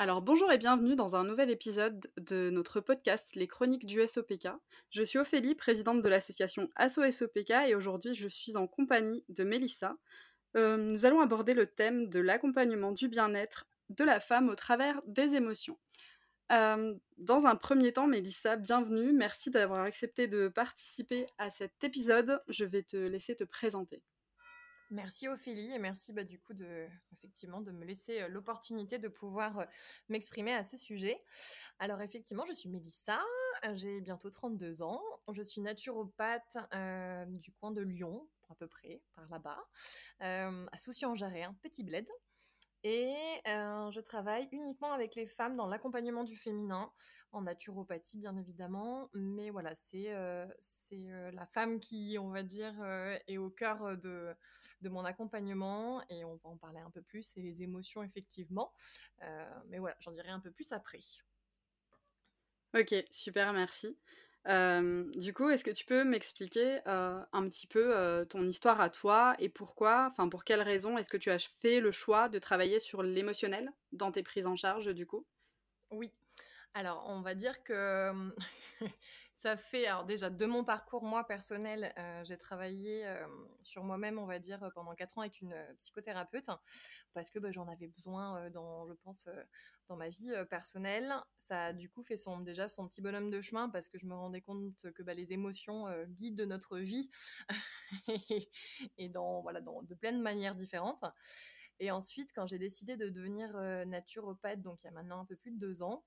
Alors bonjour et bienvenue dans un nouvel épisode de notre podcast Les Chroniques du SOPK. Je suis Ophélie, présidente de l'association ASSO SOPK et aujourd'hui je suis en compagnie de Mélissa. Euh, nous allons aborder le thème de l'accompagnement du bien-être de la femme au travers des émotions. Euh, dans un premier temps, Mélissa, bienvenue. Merci d'avoir accepté de participer à cet épisode. Je vais te laisser te présenter. Merci Ophélie et merci bah, du coup de effectivement de me laisser euh, l'opportunité de pouvoir euh, m'exprimer à ce sujet. Alors effectivement, je suis Mélissa, j'ai bientôt 32 ans, je suis naturopathe euh, du coin de Lyon à peu près par là-bas, à Soucy-en-Jarret, un petit bled. Et je travaille uniquement avec les femmes dans l'accompagnement du féminin, en naturopathie bien évidemment. Mais voilà, c'est euh, la femme qui, on va dire, est au cœur de, de mon accompagnement. Et on va en parler un peu plus, et les émotions effectivement. mais voilà, j'en dirai un peu plus après. Ok, super, merci du coup, est-ce que tu peux m'expliquer un petit peu ton histoire à toi et pourquoi, enfin pour quelles raisons est-ce que tu as fait le choix de travailler sur l'émotionnel dans tes prises en charge du coup? Oui. Alors, on va dire que ça fait, alors déjà, de mon parcours, moi, personnel, euh, j'ai travaillé euh, sur moi-même, on va dire, pendant quatre ans avec une euh, psychothérapeute, parce que bah, j'en avais besoin, dans, je pense, dans ma vie personnelle. Ça a du coup fait son, déjà son petit bonhomme de chemin, parce que je me rendais compte que bah, les émotions guident notre vie, et, dans, voilà, dans, de plein de manières différentes. Et ensuite, quand j'ai décidé de devenir naturopathe, donc il y a maintenant un peu plus de deux ans,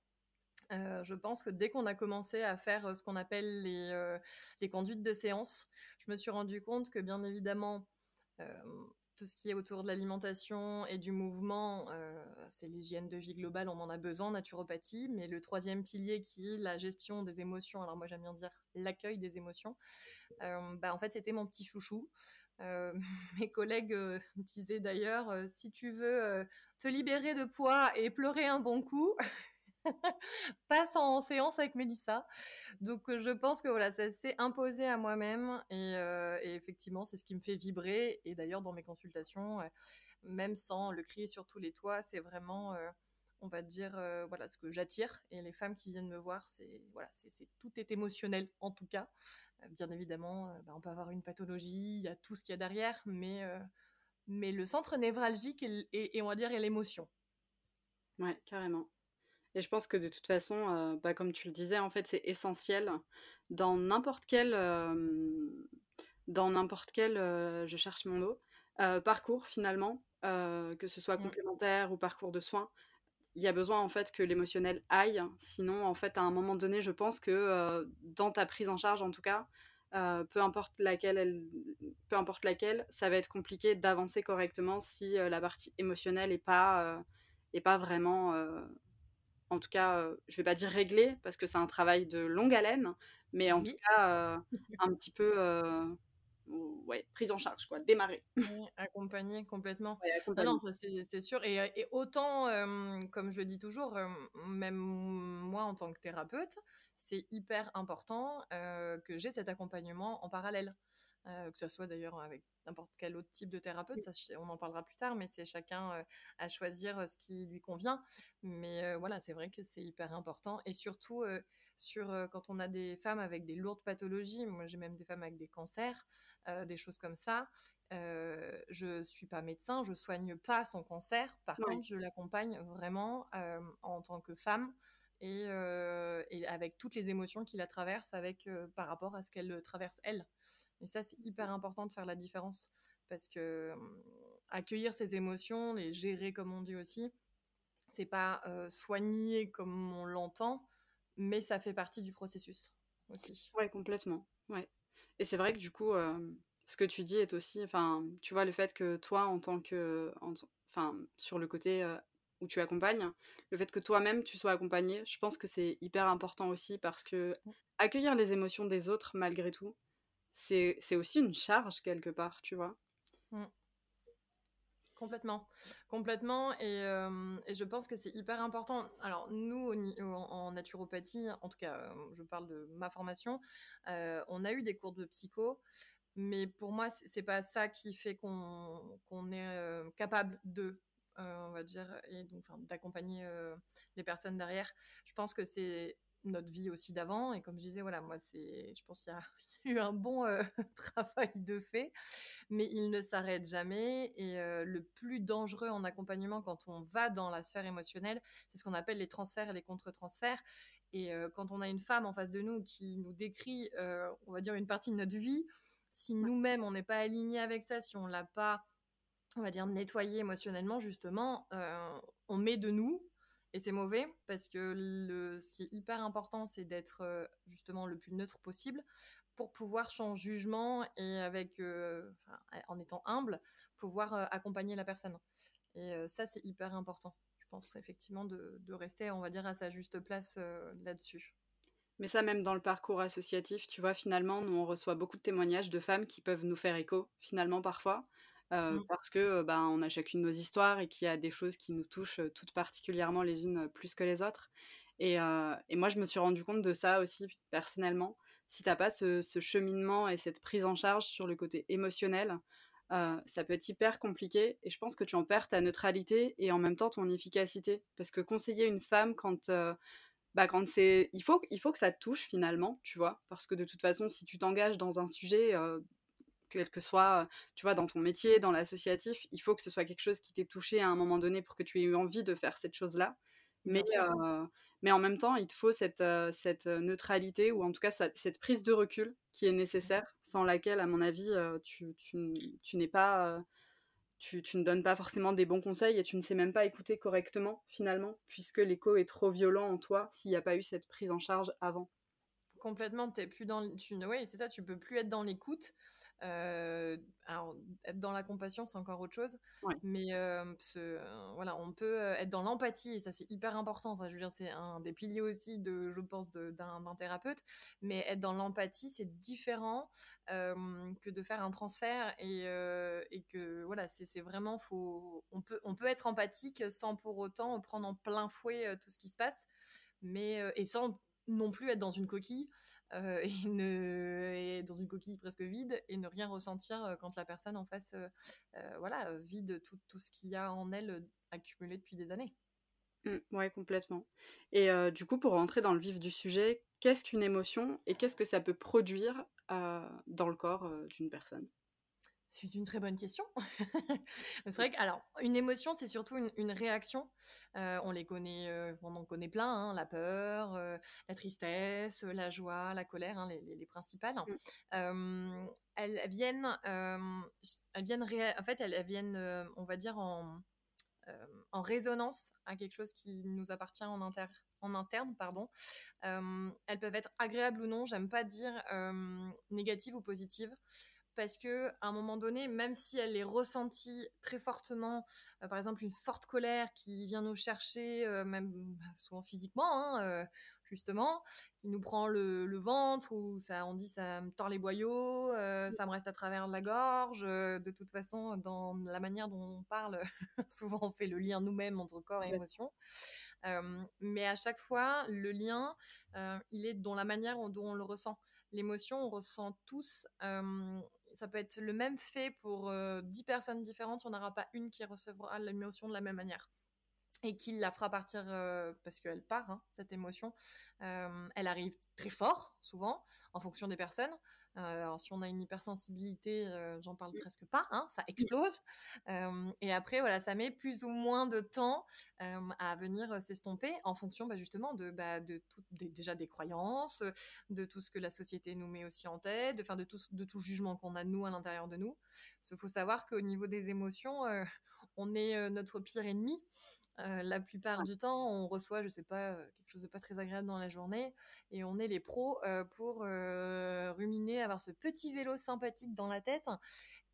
euh, je pense que dès qu'on a commencé à faire euh, ce qu'on appelle euh, les, conduites de séance, je me suis rendu compte que bien évidemment, tout ce qui est autour de l'alimentation et du mouvement, c'est l'hygiène de vie globale, on en a besoin naturopathie, mais le troisième pilier qui est la gestion des émotions, alors moi j'aime bien dire l'accueil des émotions, bah, en fait c'était mon petit chouchou. mes collègues disaient d'ailleurs, si tu veux te libérer de poids et pleurer un bon coup, passe en séance avec Mélissa. Donc euh, je pense que voilà, ça s'est imposé à moi-même euh, et, effectivement c'est ce qui me fait vibrer. Et d'ailleurs dans mes consultations, même sans le crier sur tous les toits, c'est vraiment, euh, on va dire, voilà ce que j'attire. Et les femmes qui viennent me voir, c'est voilà, c'est tout est émotionnel en tout cas. bien évidemment, bah, on peut avoir une pathologie, il y a tout ce qu'il y a derrière, mais mais le centre névralgique et, et on va dire est l'émotion. Ouais, carrément. Et je pense que de toute façon, euh, bah, comme tu le disais, en fait, c'est essentiel dans n'importe quel, euh, dans n'importe quel, euh, je cherche mon mot, parcours finalement, que ce soit mmh. complémentaire ou parcours de soins. Il y a besoin en fait que l'émotionnel aille. Sinon, en fait, à un moment donné, je pense que dans ta prise en charge, en tout cas, peu importe laquelle, elle, peu importe laquelle, ça va être compliqué d'avancer correctement si la partie émotionnelle est pas, est pas vraiment en tout cas, je vais pas dire réglé parce que c'est un travail de longue haleine, mais en tout cas un petit peu ouais, prise en charge, quoi, démarrer. accompagner complètement. non, ça c'est sûr. Et, autant, comme je le dis toujours, même moi en tant que thérapeute, c'est hyper important que j'ai cet accompagnement en parallèle. Que ce soit d'ailleurs avec n'importe quel autre type de thérapeute, ça, on en parlera plus tard, mais c'est chacun à choisir ce qui lui convient. Mais voilà, c'est vrai que c'est hyper important. Et surtout, sur, quand on a des femmes avec des lourdes pathologies, moi j'ai même des femmes avec des cancers, des choses comme ça, je suis pas médecin, je soigne pas son cancer, par contre je l'accompagne vraiment en tant que femme et, et, avec toutes les émotions qui la traversent avec, par rapport à ce qu'elle traverse elle. Et ça, c'est hyper important de faire la différence parce que accueillir ses émotions, les gérer comme on dit aussi, c'est pas soigner comme on l'entend, mais ça fait partie du processus aussi. Ouais, complètement. Ouais. Et c'est vrai que du coup, ce que tu dis est aussi, enfin, tu vois, le fait que toi, en tant que, enfin, sur le côté où tu accompagnes, le fait que toi-même tu sois accompagné, je pense que c'est hyper important aussi parce que accueillir les émotions des autres malgré tout, c'est aussi une charge quelque part, tu vois. Mmh. Complètement, complètement, et, et, je pense que c'est hyper important. Alors nous, en, naturopathie, en tout cas, je parle de ma formation, on a eu des cours de psycho, mais pour moi, c'est pas ça qui fait qu'on est capable de on va dire, et donc d'accompagner les personnes derrière. Je pense que c'est notre vie aussi d'avant. Et comme je disais, voilà, moi, c'est, je pense qu'il y a eu un bon euh, travail de fait, mais il ne s'arrête jamais. Et euh, le plus dangereux en accompagnement quand on va dans la sphère émotionnelle, c'est ce qu'on appelle les transferts et les contre-transferts. Et euh, quand on a une femme en face de nous qui nous décrit, on va dire, une partie de notre vie, si nous-mêmes, on n'est pas aligné avec ça, si on l'a pas, on va dire, nettoyé émotionnellement, justement, on met de nous et c'est mauvais parce que le, ce qui est hyper important, c'est d'être euh, justement le plus neutre possible pour pouvoir sans jugement et avec, euh, en étant humble, pouvoir euh, accompagner la personne. Et ça, c'est hyper important. Je pense effectivement de, de, rester, on va dire, à sa juste place là-dessus. Mais ça, même dans le parcours associatif, tu vois, finalement, nous, on reçoit beaucoup de témoignages de femmes qui peuvent nous faire écho, finalement, parfois. Mmh. parce que ben, on a chacune nos histoires et qu'il y a des choses qui nous touchent toutes particulièrement les unes plus que les autres. Et, et moi, je me suis rendu compte de ça aussi personnellement. Si t'as pas ce, ce, cheminement et cette prise en charge sur le côté émotionnel, ça peut être hyper compliqué. Et je pense que tu en perds ta neutralité et en même temps ton efficacité. Parce que conseiller une femme quand bah, quand c'est il faut il faut que ça te touche finalement tu vois? Parce que de toute façon si tu t'engages dans un sujet quel que soit, tu vois, dans ton métier, dans l'associatif, il faut que ce soit quelque chose qui t'ait touché à un moment donné pour que tu aies eu envie de faire cette chose-là. Mais, mais en même temps, il te faut cette, cette neutralité ou en tout cas cette prise de recul qui est nécessaire, sans laquelle, à mon avis, tu, tu, tu n'es pas. Tu, tu, ne donnes pas forcément des bons conseils et tu ne sais même pas écouter correctement finalement, puisque l'écho est trop violent en toi s'il n'y a pas eu cette prise en charge avant. Complètement, t'es plus dans, tu, oui, c'est ça, tu peux plus être dans l'écoute. Euh, alors, être dans la compassion, c'est encore autre chose. Mais euh, voilà, on peut euh, être dans l'empathie, et ça, c'est hyper important. Enfin, je veux dire, c'est un des piliers aussi, de, je pense, d'un thérapeute. Mais être dans l'empathie, c'est différent que de faire un transfert. Et, et que, voilà, c'est vraiment, faut, on, peut, on peut être empathique sans pour autant prendre en plein fouet tout ce qui se passe. Mais, et sans non plus être dans une coquille euh, et, ne, dans une coquille presque vide et ne rien ressentir euh, quand la personne en face euh, voilà, vide tout, tout ce qu'il y a en elle accumulé depuis des années. Mmh, ouais, complètement. Et du coup, pour rentrer dans le vif du sujet, qu'est-ce qu'une émotion et qu'est-ce que ça peut produire dans le corps d'une personne? C'est une très bonne question. c'est vrai que, alors, une émotion, c'est surtout une, réaction. Euh, on les connaît, euh, on en connaît plein, hein, la peur, euh, la tristesse, la joie, la colère, hein, les, principales. Mm. elles viennent, elles viennent, en fait, elles, viennent, on va dire, en, en résonance à quelque chose qui nous appartient en, en interne. Pardon. elles peuvent être agréables ou non, j'aime pas dire négatives ou positives parce que à un moment donné, même si elle est ressentie très fortement, euh, par exemple une forte colère qui vient nous chercher, euh, même bah, souvent physiquement, hein, euh, justement, qui nous prend le, ventre ou ça, on dit ça me tord les boyaux, ça me reste à travers la gorge. de toute façon, dans la manière dont on parle, souvent on fait le lien nous-mêmes entre corps et émotion. mais à chaque fois, le lien, il est dans la manière dont on le ressent. L'émotion, on ressent tous ça peut être le même fait pour euh, dix 10 personnes différentes, on n'aura pas une qui recevra l'émotion de la même manière et qui la fera partir euh, parce qu'elle part, hein, cette émotion. Euh, elle arrive très fort, souvent, en fonction des personnes. Euh, alors, si on a une hypersensibilité, j'en parle presque pas, hein, ça explose. et après, voilà, ça met plus ou moins de temps à venir s'estomper en fonction, bah, justement, de, bah, de tout, déjà des croyances, de tout ce que la société nous met aussi en tête, de, de, tout, de tout jugement qu'on a, nous, à l'intérieur de nous. Il faut savoir qu'au niveau des émotions, on est notre pire ennemi. Euh, la plupart du temps, on reçoit, je sais pas, euh, quelque chose de pas très agréable dans la journée, et on est les pros euh, pour ruminer, avoir ce petit vélo sympathique dans la tête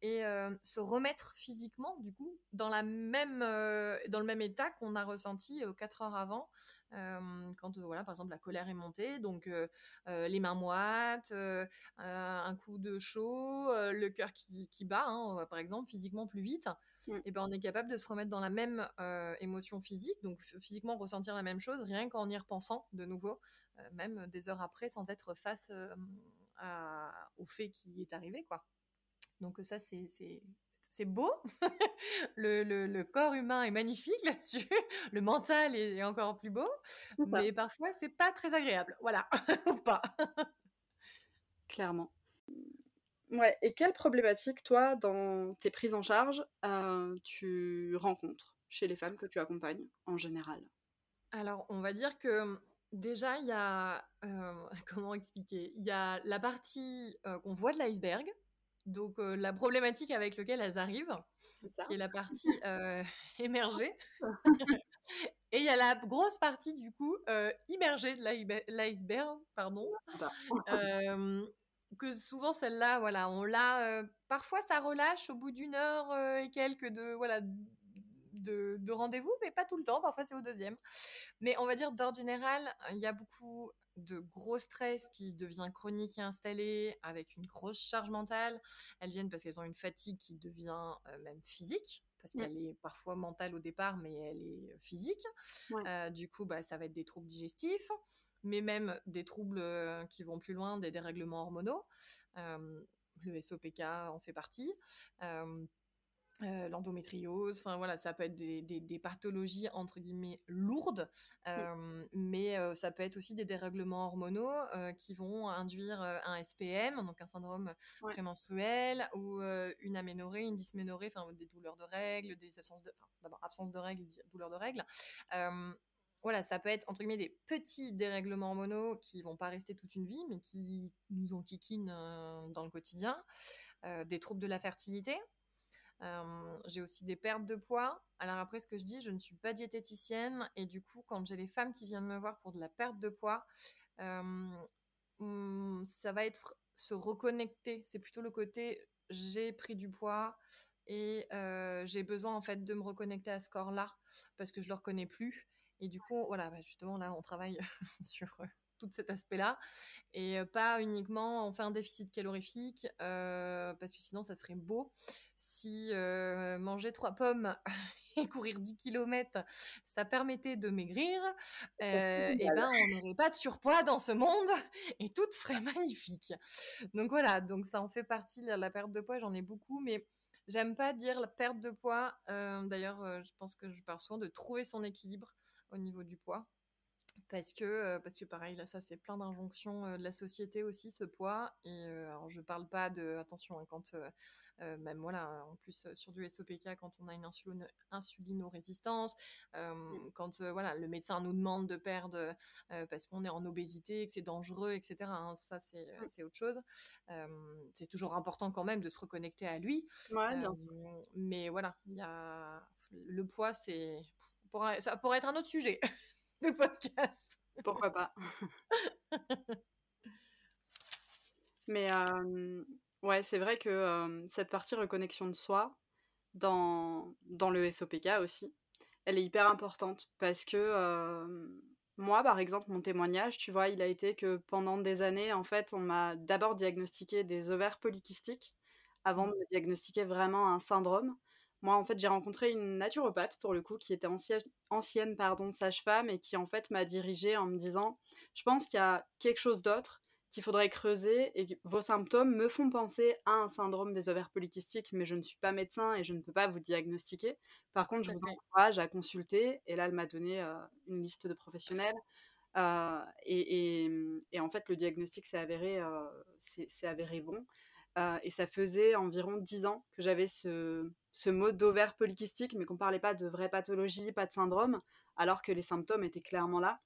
et se remettre physiquement, du coup, dans la même, dans le même état qu'on a ressenti quatre heures avant, quand voilà par exemple la colère est montée donc les mains moites un coup de chaud le cœur qui, qui bat hein, par exemple physiquement plus vite et ben on est capable de se remettre dans la même émotion physique donc physiquement ressentir la même chose rien qu'en y repensant de nouveau même des heures après sans être face à, au fait qui est arrivé quoi. Donc ça c'est c'est beau. le, le, corps humain est magnifique là-dessus. Le mental est encore plus beau. Mais parfois, c'est pas très agréable. Voilà. Ou pas. Clairement. Ouais. Et quelles problématiques, toi, dans tes prises en charge, euh, tu rencontres chez les femmes que tu accompagnes en général? Alors, on va dire que déjà, il y a. Euh, comment expliquer? Il y a la partie euh, qu'on voit de l'iceberg. Donc, la problématique avec laquelle elles arrivent, qui est la partie émergée. Et il y a la grosse partie, du coup, immergée de l'iceberg, pardon. que souvent celle-là, voilà, on l'a. parfois, ça relâche au bout d'une heure et quelques de voilà de, de rendez-vous, mais pas tout le temps. Parfois, c'est au deuxième. Mais on va dire d'ordre général, il y a beaucoup de gros stress qui devient chronique et installé, avec une grosse charge mentale. Elles viennent parce qu'elles ont une fatigue qui devient même physique, parce qu'elle est parfois mentale au départ, mais elle est physique. du coup, bah, ça va être des troubles digestifs mais même des troubles qui vont plus loin, des dérèglements hormonaux. le SOPK en fait partie. L'endométriose, enfin voilà, ça peut être des, pathologies entre guillemets lourdes, mais ça peut être aussi des dérèglements hormonaux qui vont induire un SPM, donc un syndrome prémenstruel, ou une aménorrhée, une dysménorrhée, enfin des douleurs de règles, des absences de, enfin d'abord absence de règles, douleurs de règles. Voilà, ça peut être entre guillemets des petits dérèglements hormonaux qui vont pas rester toute une vie, mais qui nous enquiquinent euh, dans le quotidien, euh, des troubles de la fertilité. Euh, j'ai aussi des pertes de poids. Alors après, ce que je dis, je ne suis pas diététicienne et du coup, quand j'ai les femmes qui viennent me voir pour de la perte de poids, hmm, ça va être se reconnecter. C'est plutôt le côté j'ai pris du poids et j'ai besoin en fait de me reconnecter à ce corps-là parce que je le reconnais plus et du coup, voilà, bah, justement, là, on travaille sur euh, tout cet aspect-là. Et euh, pas uniquement, on fait un déficit calorifique, euh, parce que sinon, ça serait beau. Si manger trois pommes et courir 10 km, ça permettait de maigrir, et ben on n'aurait pas de surpoids dans ce monde et tout serait magnifique. Donc voilà, donc ça en fait partie, la perte de poids, j'en ai beaucoup, mais j'aime pas dire la perte de poids. D'ailleurs, je pense que je parle souvent de trouver son équilibre au niveau du poids. Parce que, parce que pareil, là, ça, c'est plein d'injonctions de la société aussi, ce poids. Et alors, je parle pas de, attention, hein, quand, même voilà, en plus sur du SOPK, quand on a une insulino, insulinorésistance, mmh. quand voilà, le médecin nous demande de perdre parce qu'on est en obésité, que c'est dangereux, etc. Hein, ça, c'est autre chose. c'est toujours important quand même de se reconnecter à lui. mais voilà, il y a le poids, c'est ça pourrait être un autre sujet de podcast. Pourquoi pas Mais ouais, c'est vrai que cette partie reconnexion de soi, dans, dans le SOPK aussi, elle est hyper importante parce que moi, par exemple, mon témoignage, tu vois, il a été que pendant des années, en fait, on m'a d'abord diagnostiqué des ovaires polykystiques avant de me diagnostiquer vraiment un syndrome. Moi, en fait, j'ai rencontré une naturopathe, pour le coup, qui était ancienne, ancienne pardon, sage-femme et qui, en fait, m'a dirigée en me disant Je pense qu'il y a quelque chose d'autre qu'il faudrait creuser et vos symptômes me font penser à un syndrome des ovaires polykystiques, mais je ne suis pas médecin et je ne peux pas vous diagnostiquer. Par contre, je vous encourage à consulter. Et là, elle m'a donné euh, une liste de professionnels. Euh, et, et, en fait, le diagnostic s'est avéré, euh, avéré bon. Euh, et ça faisait environ 10 ans que j'avais ce, ce mot d'ovaire polykystique, mais qu'on parlait pas de vraie pathologie, pas de syndrome, alors que les symptômes étaient clairement là.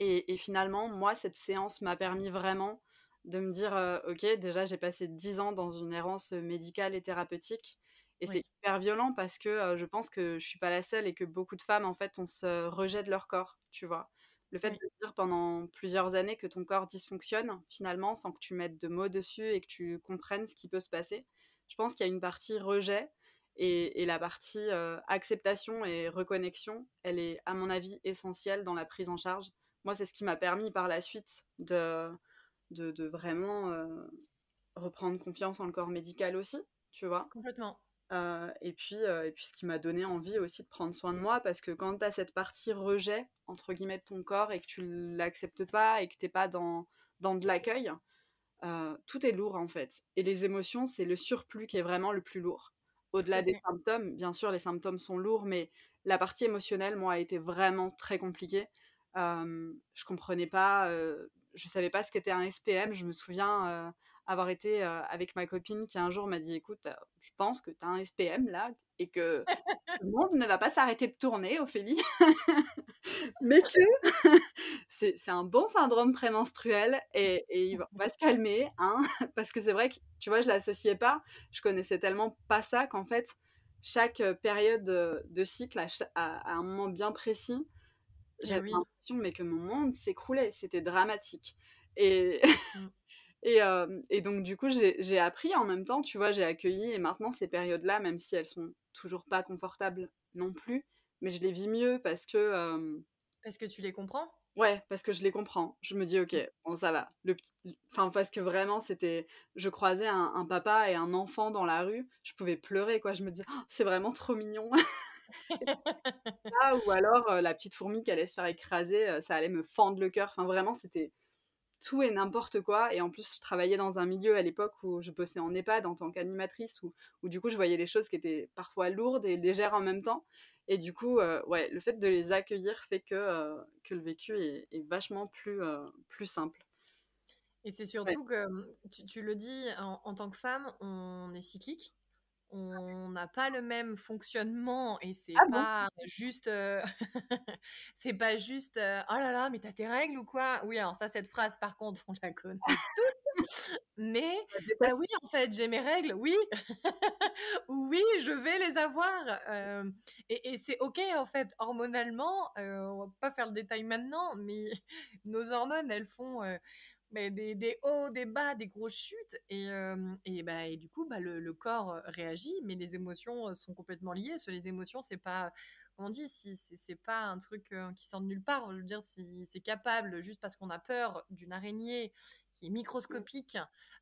Et, finalement, moi, cette séance m'a permis vraiment de me dire, euh, ok, déjà j'ai passé 10 ans dans une errance médicale et thérapeutique. Et c'est hyper violent parce que euh, je pense que je suis pas la seule et que beaucoup de femmes, en fait, on se rejette leur corps, tu vois. Le fait de dire pendant plusieurs années que ton corps dysfonctionne, finalement, sans que tu mettes de mots dessus et que tu comprennes ce qui peut se passer, je pense qu'il y a une partie rejet et, la partie euh, acceptation et reconnexion, elle est, à mon avis, essentielle dans la prise en charge. Moi, c'est ce qui m'a permis par la suite de, de, vraiment euh, reprendre confiance en le corps médical aussi, tu vois? Complètement. Euh, et, puis, et puis, ce qui m'a donné envie aussi de prendre soin de moi, parce que quand tu as cette partie rejet, entre guillemets, de ton corps et que tu l'acceptes pas et que t'es pas dans, dans de l'accueil, tout est lourd en fait. Et les émotions, c'est le surplus qui est vraiment le plus lourd. au-delà des symptômes, bien sûr, les symptômes sont lourds, mais la partie émotionnelle, moi, a été vraiment très compliquée. Euh, je comprenais pas, euh, je savais pas ce qu'était un SPM. Je me souviens euh, avoir été euh, avec ma copine qui un jour m'a dit écoute, je pense que tu as un SPM là et que le monde ne va pas s'arrêter de tourner, Ophélie, mais que? C'est un bon syndrome prémenstruel et, et il va, on va se calmer, hein, parce que c'est vrai que tu vois, je l'associais pas, je connaissais tellement pas ça qu'en fait, chaque période de cycle, à, un moment bien précis, j'avais oui. l'impression mais que mon monde s'écroulait, c'était dramatique. Et, mmh. Et, euh, et, donc du coup, j'ai appris en même temps, tu vois, j'ai accueilli et maintenant ces périodes-là, même si elles sont toujours pas confortables non plus, mais je les vis mieux parce que... Euh, parce que tu les comprends? Ouais, parce que je les comprends. Je me dis, ok, bon, ça va. Le, enfin, parce que vraiment, c'était. Je croisais un, un, papa et un enfant dans la rue, je pouvais pleurer, quoi. Je me dis, oh, c'est vraiment trop mignon. ah, ou alors, euh, la petite fourmi qui allait se faire écraser, ça allait me fendre le cœur. Enfin, vraiment, c'était tout et n'importe quoi. Et en plus, je travaillais dans un milieu à l'époque où je bossais en EHPAD en tant qu'animatrice, où, où, du coup, je voyais des choses qui étaient parfois lourdes et légères en même temps. Et du coup, euh, ouais, le fait de les accueillir fait que, euh, que le vécu est, est vachement plus, euh, plus simple. Et c'est surtout ouais. que, tu, tu, le dis, en, en, tant que femme, on est cyclique. On n'a pas le même fonctionnement et c'est ah pas bon juste, c'est pas juste, oh là là, mais t'as tes règles ou quoi? Oui, alors ça, cette phrase, par contre, on la connaît toutes. mais bah oui, en fait, j'ai mes règles, oui, oui, je vais les avoir. Euh, et, et c'est ok, en fait, hormonalement, on va pas faire le détail maintenant, mais nos hormones, elles font mais des, des, hauts, des bas, des grosses chutes. Et, euh, et, bah, et du coup, bah, le, le, corps réagit, mais les émotions sont complètement liées. Que les émotions, c'est pas, on dit, si, c'est pas un truc qui sort de nulle part. Je veux dire, si c'est capable, juste parce qu'on a peur d'une araignée qui est microscopique,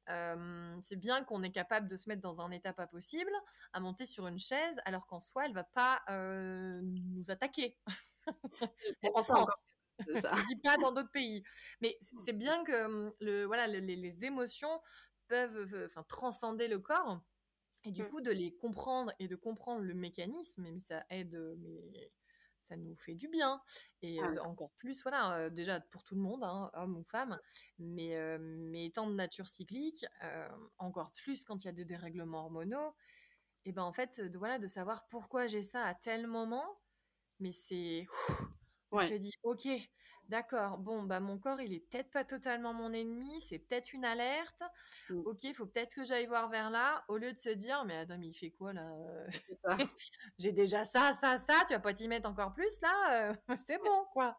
euh, c'est bien qu'on est capable de se mettre dans un état pas possible, à monter sur une chaise, alors qu'en soi, elle va pas euh, nous attaquer. en France. Ça. Je dis pas dans d'autres pays. Mais c'est bien que le, voilà, le, les, les, émotions peuvent enfin, transcender le corps. Et du mmh. coup, de les comprendre et de comprendre le mécanisme, mais ça aide, mais ça nous fait du bien. Et euh, encore plus, voilà, euh, déjà pour tout le monde, hein, homme ou femme, mais, euh, mais étant de nature cyclique, encore plus quand il y a des dérèglements hormonaux, et ben en fait, de, voilà, de savoir pourquoi j'ai ça à tel moment, mais c'est Ouais. Je dis, ok, d'accord, bon, bah mon corps, il est peut-être pas totalement mon ennemi, c'est peut-être une alerte. Mmh. Ok, il faut peut-être que j'aille voir vers là, au lieu de se dire, mais attends, mais il fait quoi là? J'ai déjà ça, ça, ça, tu vas pas t'y mettre encore plus là? C'est bon, quoi.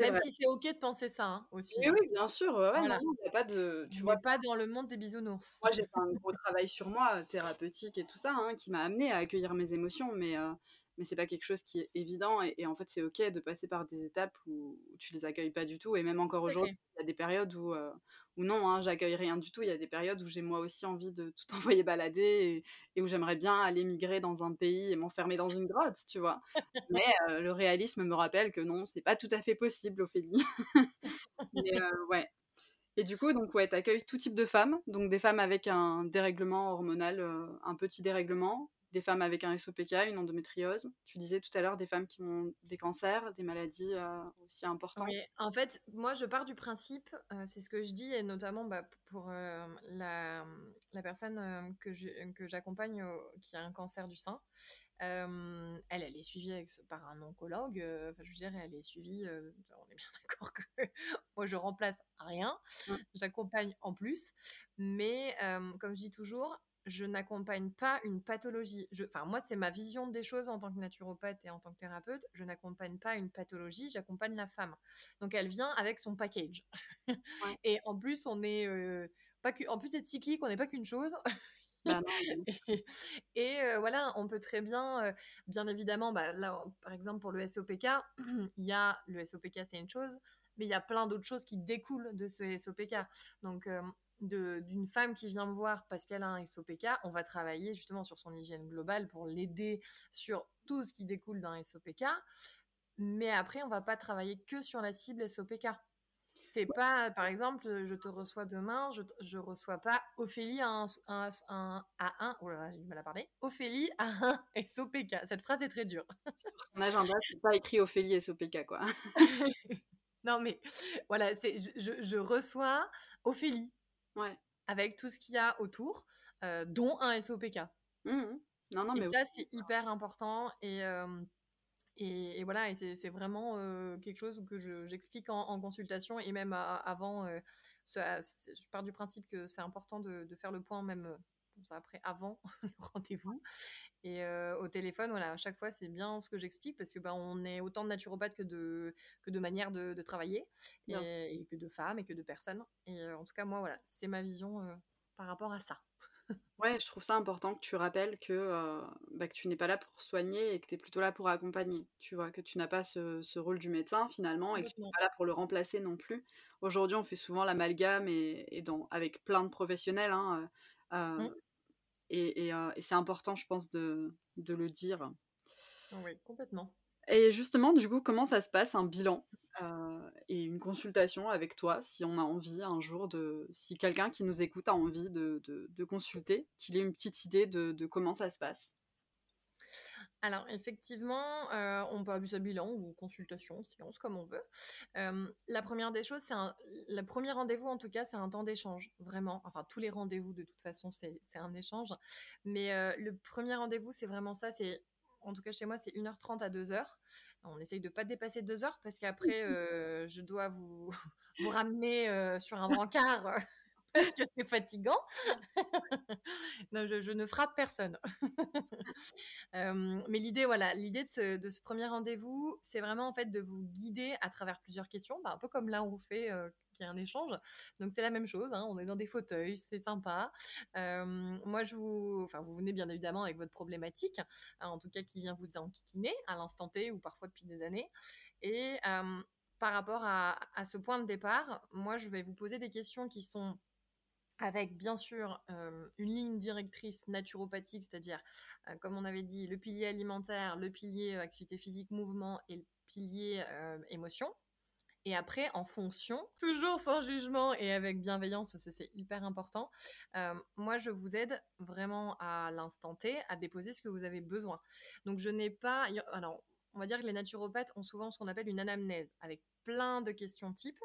Même vrai. si c'est ok de penser ça hein, aussi. Oui, oui, bien sûr. Ouais, voilà. non, y a pas de, tu vois pas dans le monde des bisounours. Moi, j'ai fait un gros travail sur moi, thérapeutique et tout ça, hein, qui m'a amené à accueillir mes émotions, mais euh, mais c'est pas quelque chose qui est évident et, et en fait c'est ok de passer par des étapes où, où, tu les accueilles pas du tout et même encore aujourd'hui il y a des périodes où, euh, où non hein, j'accueille rien du tout. Il y a des périodes où j'ai moi aussi envie de tout envoyer balader et, et où j'aimerais bien aller migrer dans un pays et m'enfermer dans une grotte tu vois. Mais euh, le réalisme me rappelle que non c'est pas tout à fait possible Ophélie. Mais euh, ouais. Et du coup, donc ouais, t'accueilles tout type de femmes, donc des femmes avec un dérèglement hormonal, euh, un petit dérèglement, des femmes avec un SOPK, une endométriose. Tu disais tout à l'heure des femmes qui ont des cancers, des maladies euh, aussi importantes. Oui, en fait, moi je pars du principe, euh, c'est ce que je dis, et notamment bah, pour euh, la, la, personne que j'accompagne qui a un cancer du sein. elle, elle est suivie avec, par un oncologue. Enfin, je veux dire, elle est suivie. on est bien d'accord que moi, je remplace rien. J'accompagne en plus. Mais comme je dis toujours, je n'accompagne pas une pathologie. Je, enfin, moi, c'est ma vision des choses en tant que naturopathe et en tant que thérapeute. Je n'accompagne pas une pathologie, j'accompagne la femme. Donc, elle vient avec son package. Ouais. et en plus, on est euh, pas que, en plus d'être cyclique, on n'est pas qu'une chose. Bah non, et, et euh, voilà, on peut très bien, euh, bien évidemment, bah, là, par exemple, pour le SOPK, il y a le SOPK, c'est une chose, mais il y a plein d'autres choses qui découlent de ce SOPK. Donc, d'une femme qui vient me voir parce qu'elle a un SOPK, on va travailler justement sur son hygiène globale pour l'aider sur tout ce qui découle d'un SOPK. Mais après, on va pas travailler que sur la cible SOPK. c'est pas, par exemple, je te reçois demain, je, je reçois pas Ophélie à un, un, un, à un oh là là, j'ai du mal à parler, Ophélie à un SOPK. Cette phrase est très dure. Sur ton agenda, c'est pas écrit Ophélie SOPK, quoi. non, mais voilà, c'est, je, je, reçois Ophélie. Ouais. Avec tout ce qu'il y a autour, euh, dont un SOPK. Mmh non, non, et mais ça, c'est hyper important. Et, euh, et, et, voilà, et c'est vraiment euh, quelque chose que j'explique en, en, consultation et même à, avant. Je pars du principe que c'est important de, de, faire le point même ça après avant le rendez-vous et euh, au téléphone voilà à chaque fois c'est bien ce que j'explique parce que ben on est autant de naturopathes que de que de manières de, de travailler et, et, que de femmes et que de personnes et en tout cas moi voilà c'est ma vision par rapport à ça Ouais, je trouve ça important que tu rappelles que, euh, bah, que tu n'es pas là pour soigner et que tu es plutôt là pour accompagner. Tu vois, que tu n'as pas ce, ce, rôle du médecin finalement et que tu n'es pas là pour le remplacer non plus. Aujourd'hui, on fait souvent l'amalgame et, et dans, avec plein de professionnels. Hein, euh, mmh. Et, et, euh, et c'est important, je pense, de, de le dire. Oui, complètement. Et justement, du coup, comment ça se passe un bilan euh, et une consultation avec toi si on a envie un jour de. Si quelqu'un qui nous écoute a envie de, de, de consulter, qu'il ait une petite idée de, de comment ça se passe? Alors effectivement, euh, on peut appeler ça bilan ou consultation, silence comme on veut. Euh, la première des choses, c'est un, le premier rendez-vous en tout cas, c'est un temps d'échange, vraiment. Enfin tous les rendez-vous de toute façon, c'est un échange. Mais euh, le premier rendez-vous, c'est vraiment ça, c'est en tout cas chez moi, c'est 1h30 à 2h. On essaye de pas dépasser 2 heures parce qu'après, euh, je dois vous, vous ramener euh, sur un brancard parce que c'est fatigant. non, je, je, ne frappe personne. euh, mais l'idée, voilà, l'idée de ce, de ce premier rendez-vous, c'est vraiment en fait de vous guider à travers plusieurs questions, bah, un peu comme là on fait euh, qui est un échange. Donc c'est la même chose, hein, on est dans des fauteuils, c'est sympa. Euh, moi, je vous, enfin, vous venez bien évidemment avec votre problématique, hein, en tout cas qui vient vous enquiquiner à l'instant T ou parfois depuis des années. Et euh, par rapport à, à, ce point de départ, moi, je vais vous poser des questions qui sont avec bien sûr une ligne directrice naturopathique, c'est-à-dire, comme on avait dit, le pilier alimentaire, le pilier activité physique, mouvement et le pilier émotion. Et après, en fonction, toujours sans jugement et avec bienveillance, c'est hyper important, moi, je vous aide vraiment à l'instant T à déposer ce que vous avez besoin. Donc, je n'ai pas... Alors, on va dire que les naturopathes ont souvent ce qu'on appelle une anamnèse, avec plein de questions types.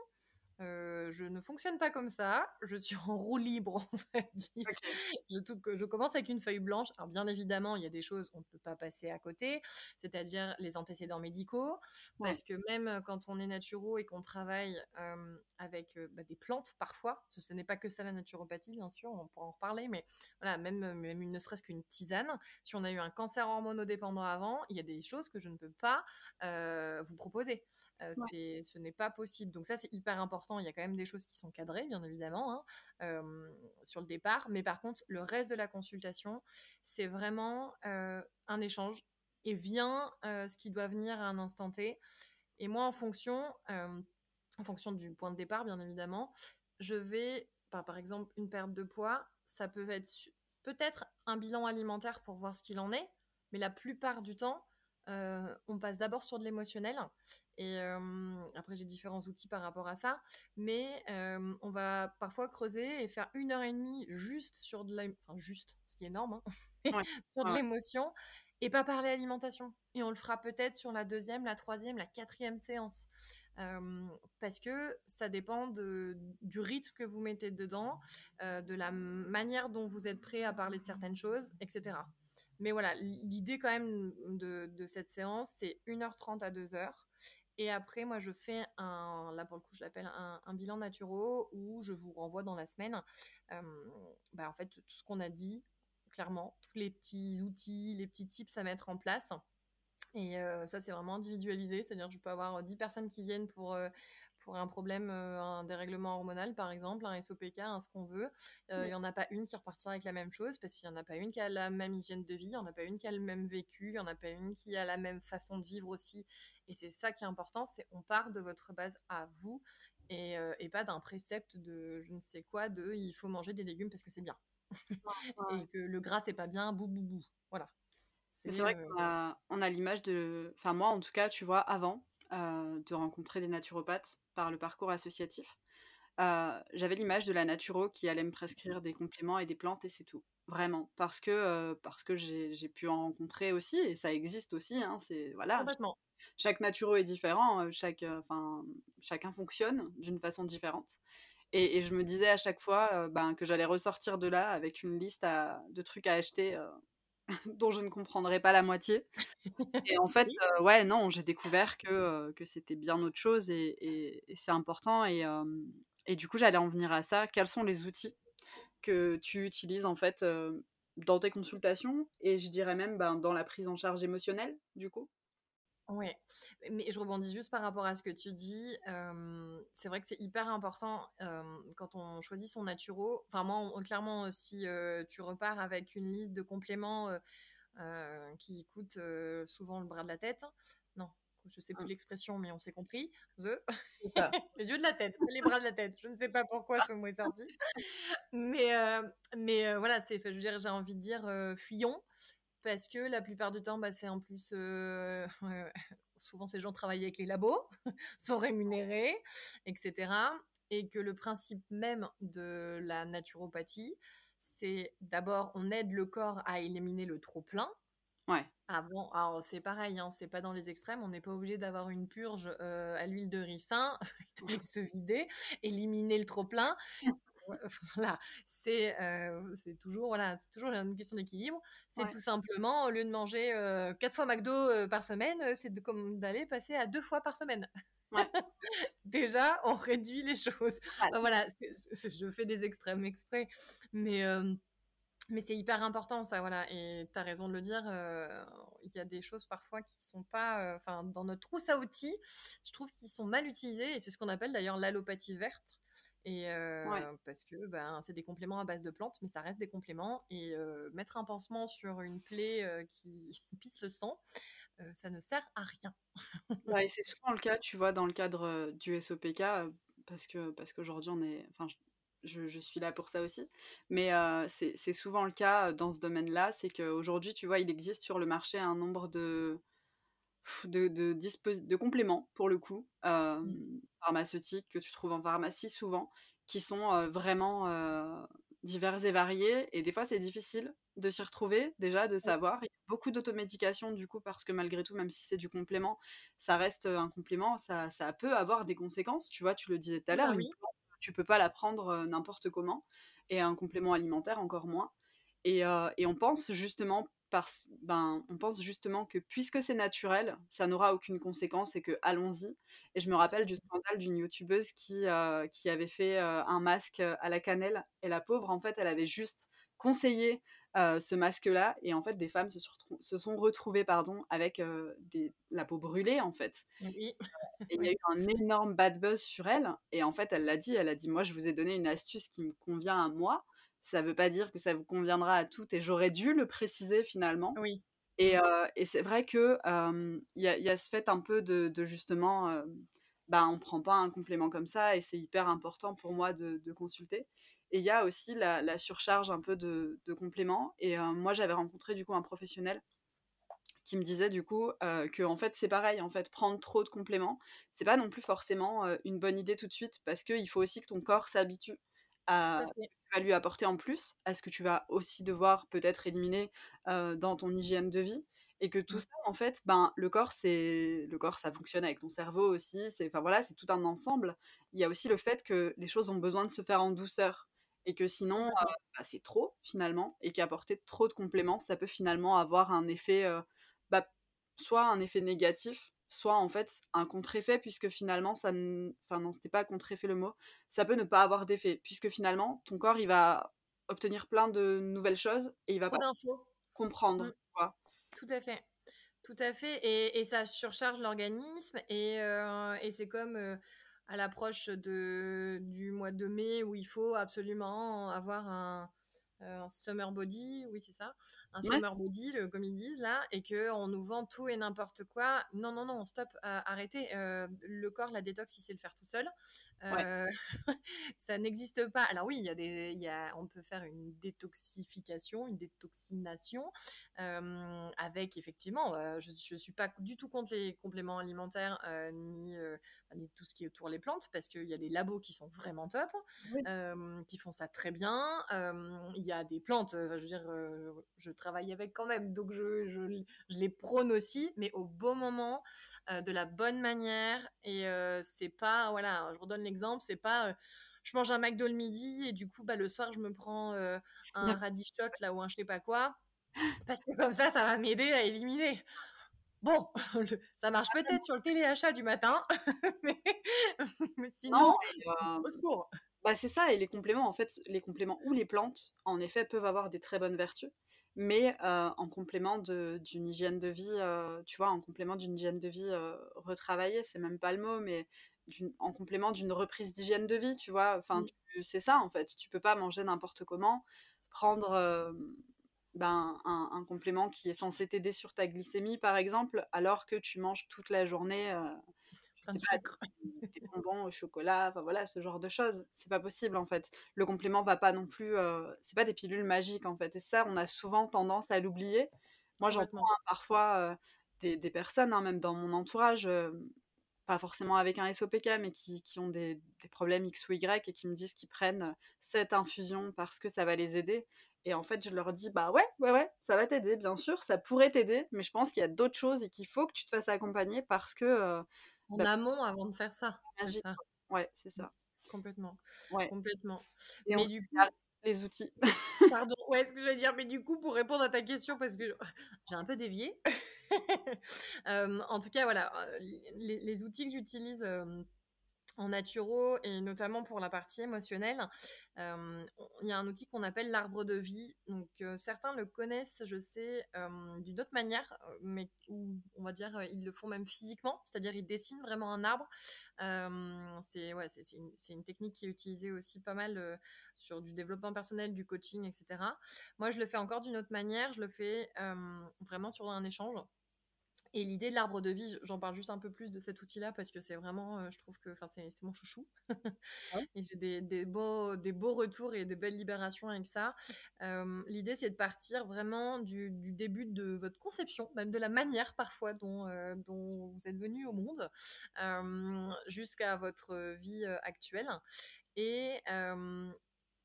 Euh, je ne fonctionne pas comme ça. Je suis en roue libre, on va dire. Okay. Je, tout, je, commence avec une feuille blanche. Alors, bien évidemment, il y a des choses on ne peut pas passer à côté, c'est-à-dire les antécédents médicaux. Ouais. Parce que même quand on est naturo et qu'on travaille euh, avec euh, bah, des plantes, parfois, ce, ce n'est pas que ça la naturopathie, bien sûr, on pourra en reparler, mais voilà, même, même ne serait-ce qu'une tisane. Si on a eu un cancer hormonodépendant avant, il y a des choses que je ne peux pas vous proposer. Euh, ouais. ce n'est pas possible. Donc ça, c'est hyper important. Il y a quand même des choses qui sont cadrées, bien évidemment, hein, euh, sur le départ. Mais par contre, le reste de la consultation, c'est vraiment euh, un échange et vient ce qui doit venir à un instant T. Et moi, en fonction, en fonction du point de départ, bien évidemment, je vais, par, par exemple, une perte de poids, ça peut être peut-être un bilan alimentaire pour voir ce qu'il en est, mais la plupart du temps, euh, on passe d'abord sur de l'émotionnel et euh, après j'ai différents outils par rapport à ça, mais euh, on va parfois creuser et faire une heure et demie juste sur de la, enfin juste, ce qui est énorme, hein, ouais. sur de ouais. l'émotion et pas parler alimentation. Et on le fera peut-être sur la deuxième, la troisième, la quatrième séance. Euh, parce que ça dépend de, du rythme que vous mettez dedans, euh, de la manière dont vous êtes prêt à parler de certaines choses, etc. Mais voilà, l'idée quand même de, cette séance, c'est 1h30 à 2h. Et après, moi, je fais un, là pour le coup, je l'appelle un, bilan naturaux où je vous renvoie dans la semaine, bah, tout ce qu'on a dit, clairement, tous les petits outils, les petits tips à mettre en place. Et euh, ça, c'est vraiment individualisé, c'est-à-dire que je peux avoir 10 personnes qui viennent pour, euh, pour un problème, euh, un dérèglement hormonal par exemple, un SOPK, un ce qu'on veut. Il euh, n'y en a pas une qui repartira avec la même chose parce qu'il n'y en a pas une qui a la même hygiène de vie, il n'y en a pas une qui a le même vécu, il n'y en a pas une qui a la même façon de vivre aussi. Et c'est ça qui est important, c'est on part de votre base à vous et, euh, et pas d'un précepte de je ne sais quoi, de il faut manger des légumes parce que c'est bien. et que le gras c'est pas bien, bou bou bou. Voilà. C'est vrai qu'on a, a l'image de. Enfin, moi en tout cas, tu vois, avant, de rencontrer des naturopathes par le parcours associatif. J'avais l'image de la naturo qui allait me prescrire des compléments et des plantes et c'est tout. Vraiment. Parce que, parce que j'ai pu en rencontrer aussi et ça existe aussi. Hein, c'est voilà. Complètement. Chaque naturo est différent, chaque, enfin, chacun fonctionne d'une façon différente. Et, je me disais à chaque fois ben, que j'allais ressortir de là avec une liste de trucs à acheter dont je ne comprendrais pas la moitié. Et en fait, ouais, non, j'ai découvert que, que c'était bien autre chose et, c'est important. Et, et du coup, j'allais en venir à ça. Quels sont les outils que tu utilises en fait dans tes consultations et je dirais même ben, dans la prise en charge émotionnelle, du coup? Oui, mais je rebondis juste par rapport à ce que tu dis. c'est vrai que c'est hyper important quand on choisit son naturo. Enfin, moi, clairement, si tu repars avec une liste de compléments qui coûtent souvent le bras de la tête, non, je sais plus mmh. l'expression, mais on s'est compris. The. les yeux de la tête, les bras de la tête. Je ne sais pas pourquoi ce mot est sorti. mais mais voilà, c'est, je veux dire, j'ai envie de dire, fuyons parce que la plupart du temps, bah, c'est en plus, euh, souvent ces gens travaillent avec les labos, sont rémunérés, etc. Et que le principe même de la naturopathie, c'est d'abord on aide le corps à éliminer le trop plein. Ouais. Avant, alors c'est pareil, hein, c'est pas dans les extrêmes, on n'est pas obligé d'avoir une purge euh, à l'huile de ricin, se vider, éliminer le trop plein, voilà, c'est c'est toujours voilà, c'est toujours une question d'équilibre. C'est tout simplement au lieu de manger quatre fois McDo par semaine, c'est comme d'aller passer à deux fois par semaine. Déjà, on réduit les choses. voilà, je fais des extrêmes exprès, mais mais c'est hyper important ça, voilà. Et tu as raison de le dire. Il y a des choses parfois qui sont pas, enfin, dans notre trousse à outils, je trouve qu'ils sont mal utilisés. Et c'est ce qu'on appelle d'ailleurs l'allopathie verte. Et parce que ben, c'est des compléments à base de plantes, mais ça reste des compléments. Et mettre un pansement sur une plaie qui pisse le sang, ça ne sert à rien. ouais, c'est souvent le cas, tu vois, dans le cadre du SOPK, parce que parce qu'aujourd'hui on est, enfin, je, je, suis là pour ça aussi, mais c'est souvent le cas dans ce domaine-là, c'est qu'aujourd'hui, tu vois, il existe sur le marché un nombre de de, de, de, compléments, pour le coup, euh, pharmaceutiques que tu trouves en pharmacie souvent, qui sont vraiment divers et variés. Et des fois, c'est difficile de s'y retrouver, déjà, de savoir. Il y a beaucoup d'automédication, du coup, parce que malgré tout, même si c'est du complément, ça reste un complément, ça, ça, peut avoir des conséquences. Tu vois, tu le disais tout à l'heure, oui. tu peux pas la prendre n'importe comment, et un complément alimentaire encore moins. Et, et on pense justement parce, ben, on pense justement que puisque c'est naturel, ça n'aura aucune conséquence et que allons-y. Et je me rappelle du scandale d'une youtubeuse qui, euh, qui avait fait euh, un masque à la cannelle et la pauvre, en fait, elle avait juste conseillé euh, ce masque-là et en fait, des femmes se, se sont retrouvées pardon, avec des, la peau brûlée, en fait. Et il y a eu un énorme bad buzz sur elle et en fait, elle l'a dit, elle a dit, moi, je vous ai donné une astuce qui me convient à moi ça veut pas dire que ça vous conviendra à toutes et j'aurais dû le préciser finalement. Oui. Et, euh, et c'est vrai que il y, y, a ce fait un peu de, de justement, euh, bah, on prend pas un complément comme ça et c'est hyper important pour moi de, de consulter. Et il y a aussi la, la, surcharge un peu de, de compléments. Et moi, j'avais rencontré du coup un professionnel qui me disait du coup que en fait c'est pareil en fait prendre trop de compléments c'est pas non plus forcément une bonne idée tout de suite parce qu'il faut aussi que ton corps s'habitue à, lui apporter en plus, à ce que tu vas aussi devoir peut-être éliminer dans ton hygiène de vie? Et que tout mmh. ça en fait ben le corps c'est le corps ça fonctionne avec ton cerveau aussi c'est enfin voilà c'est tout un ensemble. Il y a aussi le fait que les choses ont besoin de se faire en douceur et que sinon bah, c'est trop finalement et qu'apporter trop de compléments ça peut finalement avoir un effet bah, soit un effet négatif soit en fait un contre-effet puisque finalement ça enfin non c'était pas contre-effet le mot ça peut ne pas avoir d'effet puisque finalement ton corps il va obtenir plein de nouvelles choses et il va pas comprendre mmh. tout à fait. Tout à fait et, et ça surcharge l'organisme et, euh, et c'est comme euh, à l'approche de du mois de mai où il faut absolument avoir un un summer body, oui c'est ça, un summer body, comme ils disent là, et que on nous vend tout et n'importe quoi. Non non non, stop, arrêtez. Euh, le corps, la détox, il sait le faire tout seul. ça n'existe pas. Alors oui, il y a des, il y a, on peut faire une détoxification, une détoxination, avec effectivement, je ne suis pas du tout contre les compléments alimentaires ni, ni, tout ce qui est autour des plantes, parce qu'il y a des labos qui sont vraiment top, qui font ça très bien. Il y a des plantes, je veux dire, je travaille avec quand même, donc je, je, je les prône aussi, mais au bon moment, de la bonne manière, et c'est pas, voilà, je redonne l'exemple, c'est pas je mange un McDo le midi et du coup bah, le soir je me prends un radichote là ou un je sais pas quoi parce que comme ça ça va m'aider à éliminer. Bon, ça marche ah, peut-être sur le téléachat du matin, mais, sinon, au secours. Bah c'est ça, et les compléments, en fait, les compléments ou les plantes, en effet, peuvent avoir des très bonnes vertus, mais en complément d'une hygiène de vie, tu vois, en complément d'une hygiène de vie retravaillée, c'est même pas le mot, mais en complément d'une reprise d'hygiène de vie, tu vois. Enfin, mmh. c'est ça en fait. Tu peux pas manger n'importe comment, prendre ben, un, complément qui est censé t'aider sur ta glycémie, par exemple, alors que tu manges toute la journée. des bonbons au chocolat, enfin voilà, ce genre de choses. C'est pas possible en fait. Le complément va pas non plus. c'est pas des pilules magiques en fait. Et ça, on a souvent tendance à l'oublier. Moi, j'entends hein, parfois des, personnes, hein, même dans mon entourage, pas forcément avec un SOPK, mais qui, qui ont des, des, problèmes X ou Y et qui me disent qu'ils prennent cette infusion parce que ça va les aider. Et en fait, je leur dis, bah ouais, ouais, ouais, ça va t'aider, bien sûr, ça pourrait t'aider, mais je pense qu'il y a d'autres choses et qu'il faut que tu te fasses accompagner parce que... Euh, en bah, amont avant de faire ça. ça. Ouais, c'est ça. Complètement. Ouais. Complètement. Et mais du coup... Les outils. Pardon, ouais, ce que je vais dire, mais du coup, pour répondre à ta question, parce que j'ai un peu dévié, en tout cas, voilà, les, outils que j'utilise en naturo et notamment pour la partie émotionnelle, il y a un outil qu'on appelle l'arbre de vie. Donc certains le connaissent, je sais, d'une autre manière, mais où on va dire ils le font même physiquement, c'est-à-dire ils dessinent vraiment un arbre. c'est ouais, c'est une, technique qui est utilisée aussi pas mal sur du développement personnel, du coaching, etc. Moi, je le fais encore d'une autre manière. Je le fais vraiment sur un échange. Et l'idée de l'arbre de vie, j'en parle juste un peu plus de cet outil-là parce que c'est vraiment, euh, je trouve que c'est mon chouchou. et j'ai des, des, beaux, des beaux retours et des belles libérations avec ça. l'idée, c'est de partir vraiment du, du, début de votre conception, même de la manière parfois dont, euh, dont vous êtes venu au monde, jusqu'à votre vie euh, actuelle. Et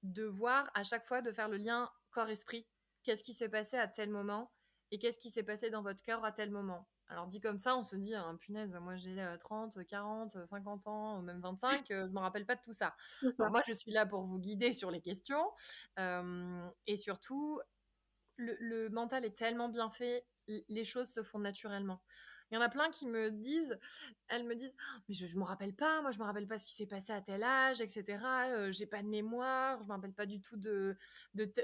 de voir à chaque fois de faire le lien corps-esprit. Qu'est-ce qui s'est passé à tel moment et qu'est-ce qui s'est passé dans votre cœur à tel moment? Alors dit comme ça, on se dit, hein, punaise, moi j'ai 30, 40, 50 ans, même 25, je ne me rappelle pas de tout ça. moi, je suis là pour vous guider sur les questions. et surtout, le, mental est tellement bien fait, les choses se font naturellement. Il y en a plein qui me disent, elles me disent, «Oh, mais je, ne me rappelle pas, moi je me rappelle pas ce qui s'est passé à tel âge, etc. Je j'ai pas de mémoire, je me rappelle pas du tout de,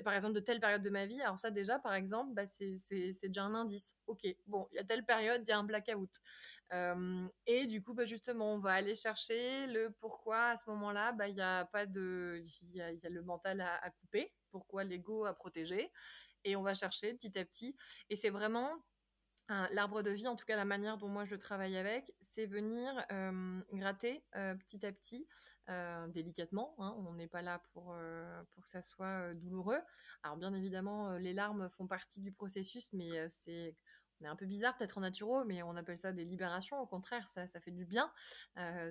par exemple, de telle période de ma vie. Alors ça déjà, par exemple, bah, c'est déjà un indice. Ok, bon, il y a telle période, il y a un blackout. et du coup, bah, justement, on va aller chercher le pourquoi à ce moment-là, bah, il n'y a pas de, il y a, le mental à couper, pourquoi l'ego à protéger. Et on va chercher petit à petit. Et c'est vraiment L'arbre de vie, en tout cas la manière dont moi je travaille avec, c'est venir gratter petit à petit, délicatement. Hein. on n'est pas là pour, pour que ça soit douloureux. Alors bien évidemment, les larmes font partie du processus, mais c'est on est un peu bizarre peut-être en naturo, mais on appelle ça des libérations. Au contraire, ça, ça fait du bien.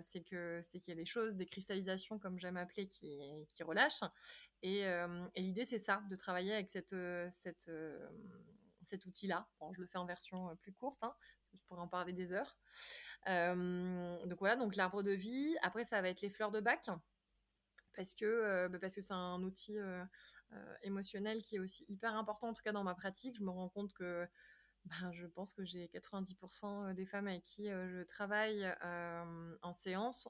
c'est que c'est qu'il y a des choses, des cristallisations comme j'aime appeler, qui, qui relâchent. Et, et l'idée c'est ça, de travailler avec cette cette cet outil-là. je le fais en version euh, plus courte, hein, je pourrais en parler des heures. Euh, donc voilà, donc l'arbre de vie. Après, ça va être les fleurs de bac, parce que euh, bah, c'est un outil émotionnel qui est aussi hyper important, en tout cas dans ma pratique. Je me rends compte que ben, je pense que j'ai 90% des femmes avec qui je travaille en séance,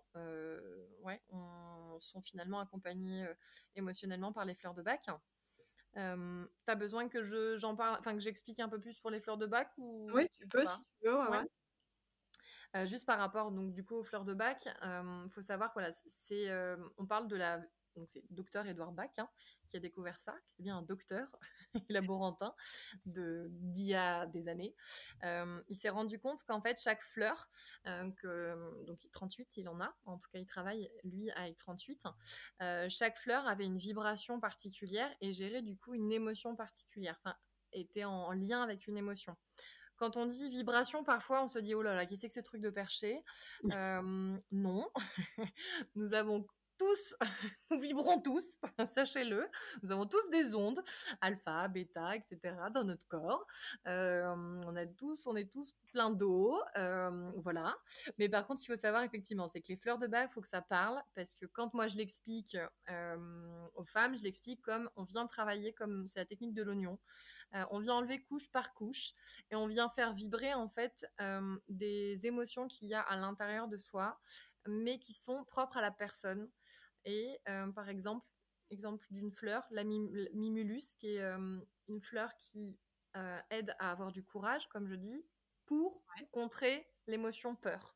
ouais, on, sont finalement accompagnées émotionnellement par les fleurs de bac. Euh, T'as besoin que je j'en parle, enfin que j'explique un peu plus pour les fleurs de bac ou Oui, tu peux si tu veux. Ouais. Euh, juste par rapport donc du coup aux fleurs de bac, il faut savoir voilà, c'est on parle de la donc c'est docteur Edouard Bach hein, qui a découvert ça, qui est bien un docteur. Et laborantin de d'il y a des années. il s'est rendu compte qu'en fait chaque fleur, que, donc 38 il en a, en tout cas il travaille lui avec 38, chaque fleur avait une vibration particulière et gérait du coup une émotion particulière, enfin était en lien avec une émotion. Quand on dit vibration, parfois on se dit oh là là, qui c'est que ce truc de perché? Non, nous avons tous, nous vibrons tous, sachez-le. Nous avons tous des ondes, alpha, bêta, etc. dans notre corps. Euh, on a tous, on est tous plein d'eau, euh, voilà. Mais par contre, il faut savoir effectivement, c'est que les fleurs de bac, il faut que ça parle, parce que quand moi je l'explique euh, aux femmes, je l'explique comme on vient travailler, comme c'est la technique de l'oignon. on vient enlever couche par couche et on vient faire vibrer en fait des émotions qu'il y a à l'intérieur de soi mais qui sont propres à la personne. Et euh, par exemple, exemple d'une fleur, la mimulus, qui est euh, une fleur qui euh, aide à avoir du courage, comme je dis, pour contrer l'émotion peur.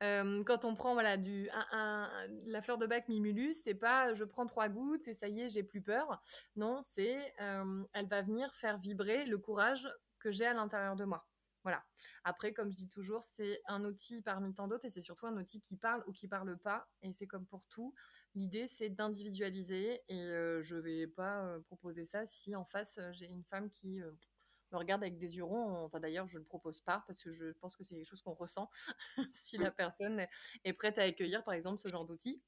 quand on prend voilà du la fleur de bac mimulus, c'est pas je prends trois gouttes et ça y est j'ai plus peur. Non, c'est elle va venir faire vibrer le courage que j'ai à l'intérieur de moi. Voilà. Après, comme je dis toujours, c'est un outil parmi tant d'autres et c'est surtout un outil qui parle ou qui parle pas. Et c'est comme pour tout. L'idée, c'est d'individualiser et euh, je vais pas euh, proposer ça si en face euh, j'ai une femme qui me regarde avec des yeux ronds. Enfin, d'ailleurs, je ne le propose pas parce que je pense que c'est quelque chose qu'on ressent si la personne est prête à accueillir, par exemple, ce genre d'outil.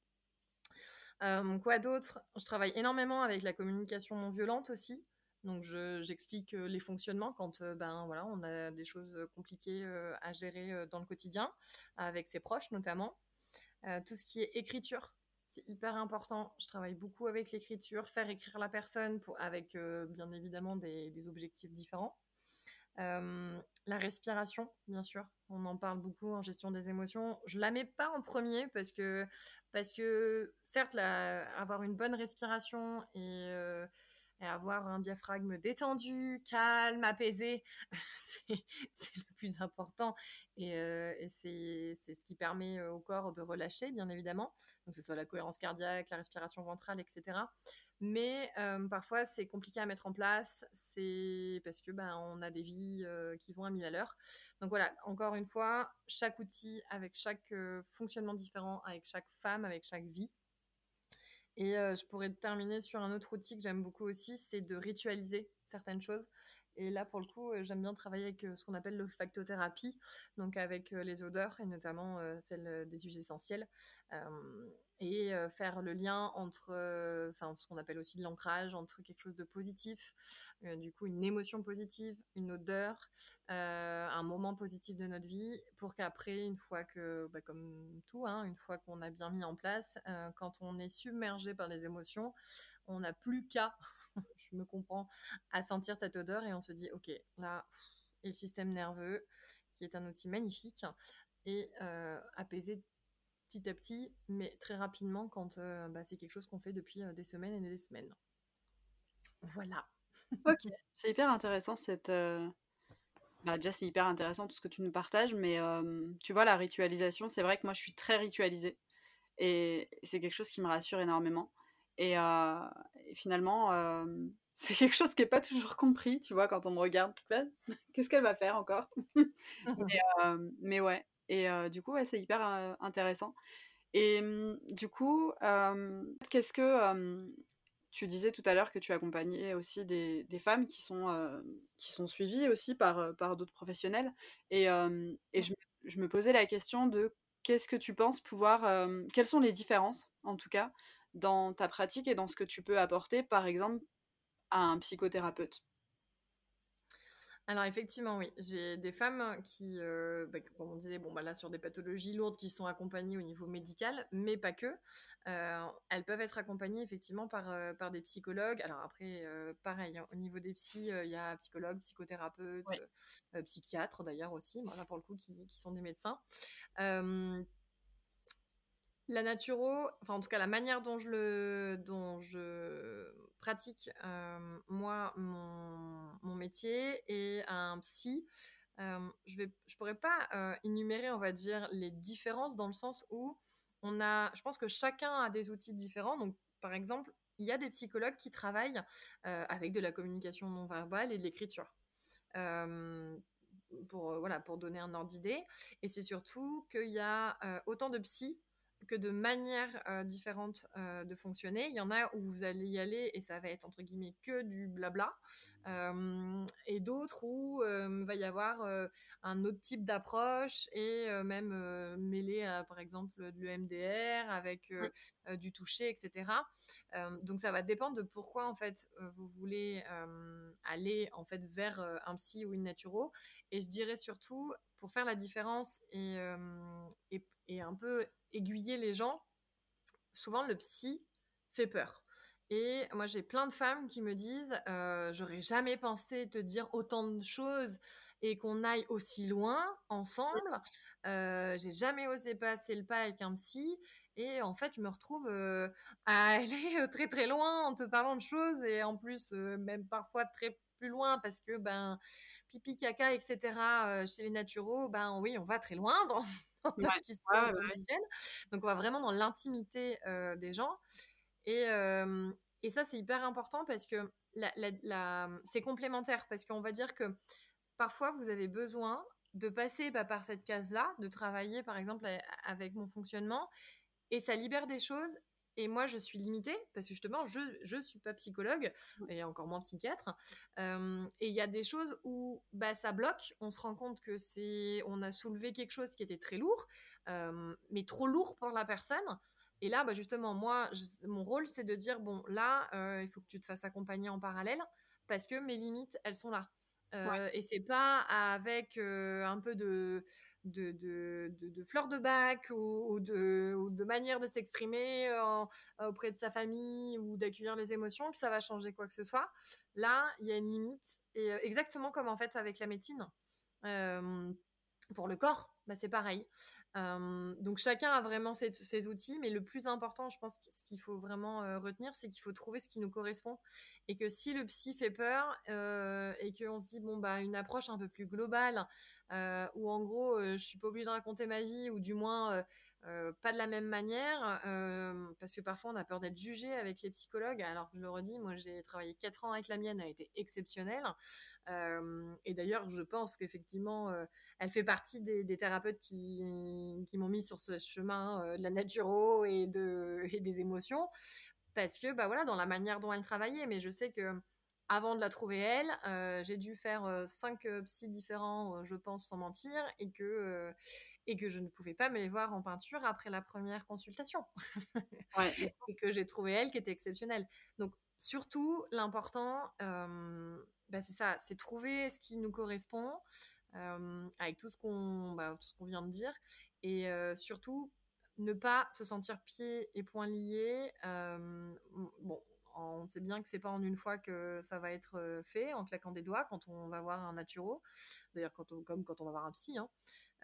quoi d'autre? Je travaille énormément avec la communication non violente aussi. Donc j'explique les fonctionnements quand ben voilà on a des choses compliquées à gérer dans le quotidien avec ses proches notamment. tout ce qui est écriture, c'est hyper important. Je travaille beaucoup avec l'écriture, faire écrire la personne avec bien évidemment des, des objectifs différents. la respiration, bien sûr, on en parle beaucoup en gestion des émotions. Je la mets pas en premier parce que parce que certes avoir une bonne respiration et et avoir un diaphragme détendu, calme, apaisé, c'est le plus important. Et, euh, c'est ce qui permet euh, au corps de relâcher, bien évidemment. Donc, que ce soit la cohérence cardiaque, la respiration ventrale, etc. Mais euh, parfois, c'est compliqué à mettre en place. C'est parce que ben, on a des vies qui vont à mille à l'heure. Donc voilà, encore une fois, chaque outil avec chaque fonctionnement différent, avec chaque femme, avec chaque vie. Et je pourrais terminer sur un autre outil que j'aime beaucoup aussi, c'est de ritualiser certaines choses. Et là, pour le coup, j'aime bien travailler avec ce qu'on appelle l'olfactothérapie, donc avec les odeurs et notamment celles des huiles essentielles et faire le lien entre, enfin, ce qu'on appelle aussi de l'ancrage entre quelque chose de positif, du coup une émotion positive, une odeur, un moment positif de notre vie, pour qu'après, une fois que, bah, comme tout, hein, une fois qu'on a bien mis en place, quand on est submergé par les émotions, on n'a plus qu'à, je me comprends, à sentir cette odeur et on se dit, ok, là, et le système nerveux, qui est un outil magnifique, et apaiser petit à petit, mais très rapidement quand euh, bah, c'est quelque chose qu'on fait depuis euh, des semaines et des semaines. Voilà. ok, c'est hyper intéressant cette. Euh, bah, déjà, c'est hyper intéressant tout ce que tu nous partages, mais tu vois, la ritualisation, c'est vrai que moi je suis très ritualisée et c'est quelque chose qui me rassure énormément. Et, finalement, c'est quelque chose qui n'est pas toujours compris, tu vois, quand on me regarde, qu'est-ce qu'elle va faire encore? Mais, mais, ouais, et du coup, ouais, c'est hyper intéressant. Et mmh, du coup, qu'est-ce que tu disais tout à l'heure que tu accompagnais aussi des, des femmes qui sont, qui sont suivies aussi par, par d'autres professionnels. Et, et je, je, me posais la question de qu'est-ce que tu penses pouvoir. quelles sont les différences, en tout cas, dans ta pratique et dans ce que tu peux apporter, par exemple, à un psychothérapeute? Alors effectivement, oui, j'ai des femmes qui, euh, bah, comme on disait, bon bah là sur des pathologies lourdes qui sont accompagnées au niveau médical, mais pas que. Euh, elles peuvent être accompagnées effectivement par euh, par des psychologues. Alors après, pareil, hein, au niveau des psys, il y a psychologues, psychothérapeutes, psychiatres d'ailleurs aussi, pour le coup qui, qui sont des médecins. La naturo, enfin en tout cas la manière dont je pratique euh, moi mon, métier et un psy, euh, je je pourrais pas euh, énumérer on va dire les différences dans le sens où on a, je pense que chacun a des outils différents. Donc par exemple il y a des psychologues qui travaillent avec de la communication non verbale et de l'écriture. pour, voilà, pour donner un ordre d'idée. Et c'est surtout qu'il y a autant de psy que de manières euh, différentes euh, de fonctionner. Il y en a où vous allez y aller et ça va être entre guillemets que du blabla, euh, et d'autres où il va y avoir un autre type d'approche et même mêler par exemple de l'EMDR avec du toucher, etc. donc ça va dépendre de pourquoi en fait vous voulez aller en fait vers un psy ou une naturo. Et je dirais surtout pour faire la différence et, et, et un peu aiguiller les gens, souvent le psy fait peur. Et moi, j'ai plein de femmes qui me disent euh, J'aurais jamais pensé te dire autant de choses et qu'on aille aussi loin ensemble. Euh, j'ai jamais osé passer le pas avec un psy. Et en fait, je me retrouve euh, à aller très très loin en te parlant de choses et en plus, même parfois très plus loin parce que ben pipi, caca, etc. chez les naturaux, ben oui, on va très loin donc on va vraiment dans l'intimité euh, des gens. Et, euh, et ça, c'est hyper important parce que la, c'est complémentaire. Parce qu'on va dire que parfois, vous avez besoin de passer bah, par cette case-là, de travailler par exemple avec mon fonctionnement. Et ça libère des choses et moi, je suis limitée parce que justement, je ne suis pas psychologue et encore moins psychiatre. Euh, et il y a des choses où bah, ça bloque. On se rend compte que c'est, on a soulevé quelque chose qui était très lourd, euh, mais trop lourd pour la personne. Et là, bah, justement, moi, mon rôle, c'est de dire bon, là, euh, il faut que tu te fasses accompagner en parallèle parce que mes limites, elles sont là. Et c'est pas avec un peu de de, de, de, fleurs de bac ou, de, de manière de s'exprimer euh, auprès de sa famille ou d'accueillir les émotions que ça va changer quoi que ce soit. Là, il y a une limite. Et euh, exactement comme en fait avec la médecine. Euh, pour le corps, bah, c'est pareil. Donc chacun a vraiment ses, outils, mais le plus important, je pense, ce qu'il faut vraiment retenir, c'est qu'il faut trouver ce qui nous correspond. Et que si le psy fait peur et qu'on se dit, bon, bah, une approche un peu plus globale, euh, où en gros, je suis pas obligée de raconter ma vie, ou du moins pas de la même manière, parce que parfois on a peur d'être jugé avec les psychologues. Alors que je le redis, moi j'ai travaillé 4 ans avec la mienne, elle a été exceptionnelle. Et d'ailleurs, je pense qu'effectivement, elle fait partie des, thérapeutes qui, qui m'ont mis sur ce chemin de la naturo et, de, et des émotions. Parce que, bah voilà, dans la manière dont elle travaillait, mais je sais que avant de la trouver elle, euh, j'ai dû faire euh, cinq euh, psys différents, je pense, sans mentir, et que, et que je ne pouvais pas me les voir en peinture après la première consultation. et que j'ai trouvé elle qui était exceptionnelle. Donc, surtout, l'important, bah, c'est ça, c'est trouver ce qui nous correspond, avec tout ce qu'on bah, qu'on vient de dire, et surtout, ne pas se sentir pieds et poings liés. bon, on sait bien que c'est pas en une fois que ça va être euh, fait, en claquant des doigts, quand on va voir un naturo. D'ailleurs, comme quand on va voir un psy. Hein.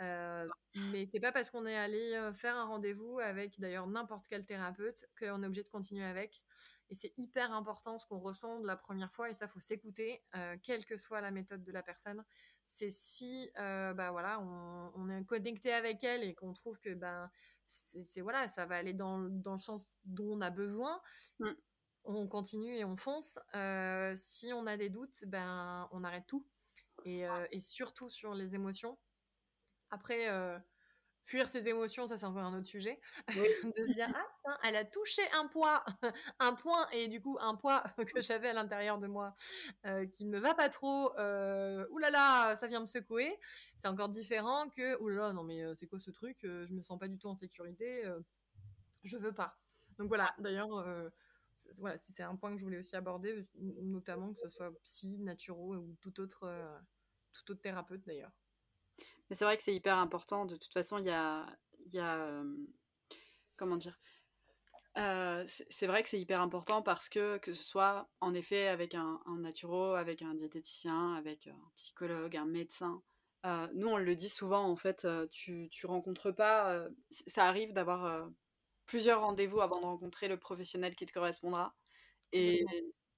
Euh, mais c'est pas parce qu'on est allé euh, faire un rendez-vous avec d'ailleurs n'importe quel thérapeute qu'on est obligé de continuer avec. Et c'est hyper important ce qu'on ressent de la première fois et ça faut s'écouter, euh, quelle que soit la méthode de la personne. C'est si bah voilà on, est connecté avec elle et qu'on trouve que ben c'est voilà ça va aller dans, dans, le sens dont on a besoin. Mm on continue et on fonce. Euh, si on a des doutes, ben on arrête tout. Et, euh, surtout sur les émotions. Après, euh, fuir ses émotions, ça c'est encore un autre sujet. de se dire ah tiens, elle a touché un poids, un point et du coup un poids que j'avais à l'intérieur de moi qui ne me va pas trop. Ouh là là, ça vient me secouer. C'est encore différent que ouh là là non mais c'est quoi ce truc Je me sens pas du tout en sécurité. je veux pas. Donc voilà. D'ailleurs voilà, c'est un point que je voulais aussi aborder, notamment que ce soit psy, naturo ou tout autre, euh, tout autre thérapeute d'ailleurs. Mais c'est vrai que c'est hyper important. De toute façon, il y a, y euh, comment dire euh, c'est vrai que c'est hyper important parce que que ce soit en effet avec un, un naturo, avec un diététicien, avec un psychologue, un médecin, nous on le dit souvent en fait, tu, tu rencontres pas, ça arrive d'avoir plusieurs rendez-vous avant de rencontrer le professionnel qui te correspondra. Et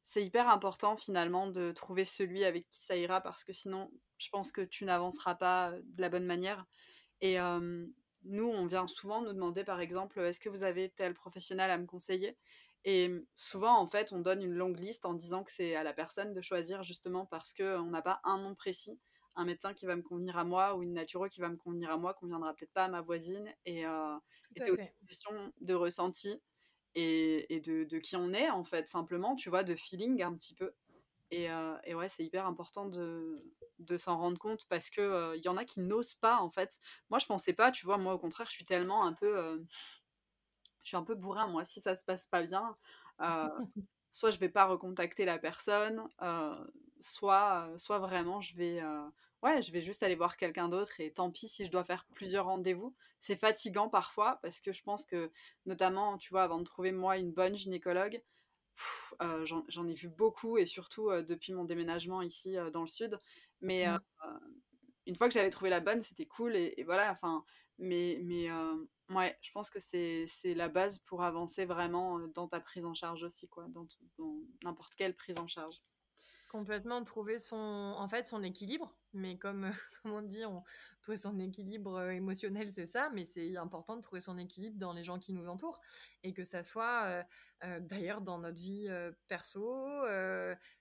c'est hyper important finalement de trouver celui avec qui ça ira parce que sinon, je pense que tu n'avanceras pas de la bonne manière. Et nous, on vient souvent nous demander par exemple, est-ce que vous avez tel professionnel à me conseiller? Et souvent, en fait, on donne une longue liste en disant que c'est à la personne de choisir justement parce qu'on n'a pas un nom précis, un médecin qui va me convenir à moi ou une naturo qui va me convenir à moi, conviendra peut-être pas à ma voisine. Et, euh, c'est une question de ressenti et, de, qui on est, en fait, simplement, tu vois, de feeling un petit peu. Et, euh, ouais, c'est hyper important de, s'en rendre compte parce qu'il il y en a qui n'osent pas, en fait. Moi, je pensais pas, tu vois, moi, au contraire, je suis tellement un peu je suis un peu bourrin, moi, si ça se passe pas bien, euh, soit je vais pas recontacter la personne, euh, soit, soit vraiment je vais, euh, ouais, je vais juste aller voir quelqu'un d'autre et tant pis si je dois faire plusieurs rendez-vous. C'est fatigant parfois parce que je pense que, notamment, tu vois, avant de trouver moi une bonne gynécologue, j'en ai vu beaucoup et surtout depuis mon déménagement ici dans le sud. Mais mmh. une fois que j'avais trouvé la bonne, c'était cool et, et voilà, enfin, mais, mais Ouais, je pense que c'est la base pour avancer vraiment dans ta prise en charge aussi, quoi, dans n'importe quelle prise en charge. Complètement trouver son, en fait, son équilibre. Mais comme, comme on dit, trouver son équilibre euh, émotionnel, c'est ça. Mais c'est important de trouver son équilibre dans les gens qui nous entourent. Et que ça soit euh, euh, d'ailleurs dans notre vie perso,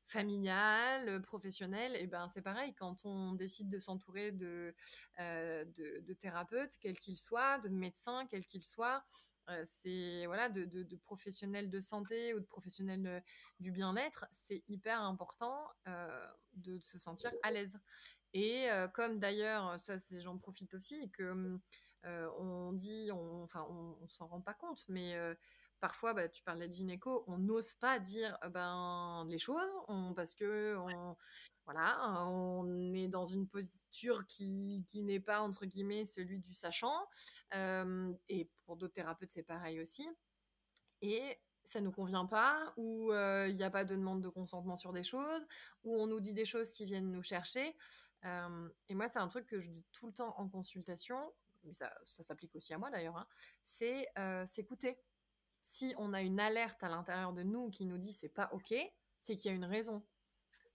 familiale, professionnelle. Et ben c'est pareil, quand on décide de s'entourer de, de, de, thérapeutes, quels qu'ils de médecins, quels qu'ils soient, euh, c'est voilà de, de, professionnels de santé ou de professionnels du bien-être, c'est hyper important euh, de se sentir à l'aise. Et comme d'ailleurs, ça j'en profite aussi, que on dit, on, enfin on, on s'en rend pas compte, mais parfois, bah, tu parlais de gynéco, on n'ose pas dire ben les choses, parce que on, voilà, on est dans une posture qui, qui n'est pas entre guillemets celui du sachant. et pour d'autres thérapeutes, c'est pareil aussi. Et ça nous convient pas, ou il n'y a pas de demande de consentement sur des choses, ou on nous dit des choses qui viennent nous chercher. et moi, c'est un truc que je dis tout le temps en consultation, mais ça, ça s'applique aussi à moi d'ailleurs, hein, c'est s'écouter si on a une alerte à l'intérieur de nous qui nous dit c'est pas ok, c'est qu'il y a une raison.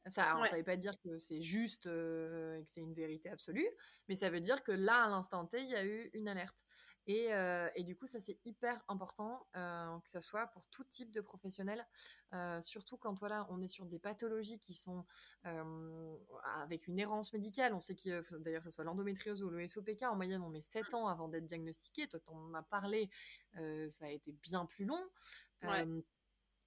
Ça, ne veut pas dire que c'est juste euh, et que c'est une vérité absolue, mais ça veut dire que là, à l'instant T, il y a eu une alerte. Euh, et, du coup, ça c'est hyper important euh, que ça soit pour tout type de professionnel, surtout quand voilà, on est sur des pathologies qui sont avec une errance médicale. On sait que d'ailleurs que ce soit l'endométriose ou le SOPK, en moyenne on met 7 ans avant d'être diagnostiqué. Toi, tu en as parlé, ça a été bien plus long.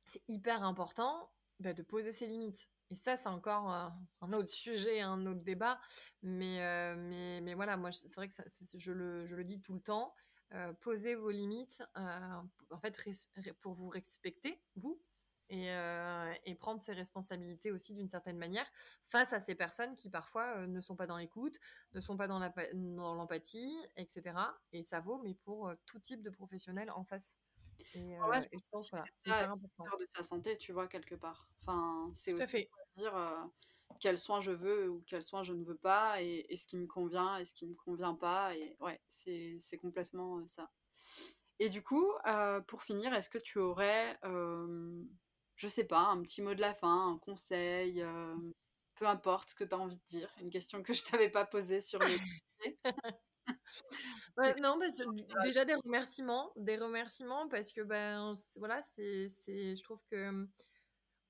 c'est hyper important bah, de poser ses limites. Et ça, c'est encore un autre sujet, un autre débat. Mais, mais, mais voilà, moi, c'est vrai que je, le, je, le, dis tout le temps. Euh, poser vos limites, euh, en fait, pour vous respecter, vous, euh, et, prendre ses responsabilités aussi d'une certaine manière face à ces personnes qui parfois ne sont pas dans l'écoute, ne sont pas dans l'empathie, etc. Et ça vaut, mais pour tout type de professionnel en face. Et, ouais, je pense que c'est important. de sa santé, tu vois, quelque part. Enfin, c'est aussi fait. Dire quels soins je veux ou quels soins je ne veux pas et, ce qui me convient et ce qui ne me convient pas. Et ouais, c'est complètement euh, ça. Et du coup, euh, pour finir, est-ce que tu aurais, euh, je sais pas, un petit mot de la fin, un conseil, peu importe ce que tu as envie de dire, une question que je t'avais pas posée sur le non, bah, déjà des remerciements, des remerciements parce que ben voilà, c'est, je trouve que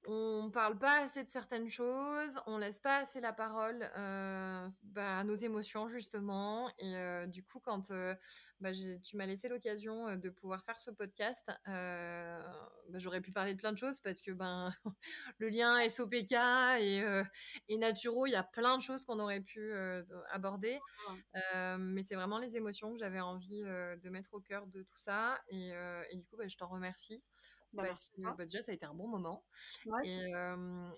on parle pas assez de certaines choses, on laisse pas assez la parole euh, bah, à nos émotions justement. Et euh, du coup, quand euh, bah, tu m'as laissé l'occasion de pouvoir faire ce podcast, bah, j'aurais pu parler de plein de choses parce que ben le lien SOPK et, et Naturo, il y a plein de choses qu'on aurait pu aborder. mais c'est vraiment les émotions que j'avais envie de mettre au cœur de tout ça. Et, et du coup, je t'en remercie. Bah, parce que bah, déjà ça a été un bon moment. Et,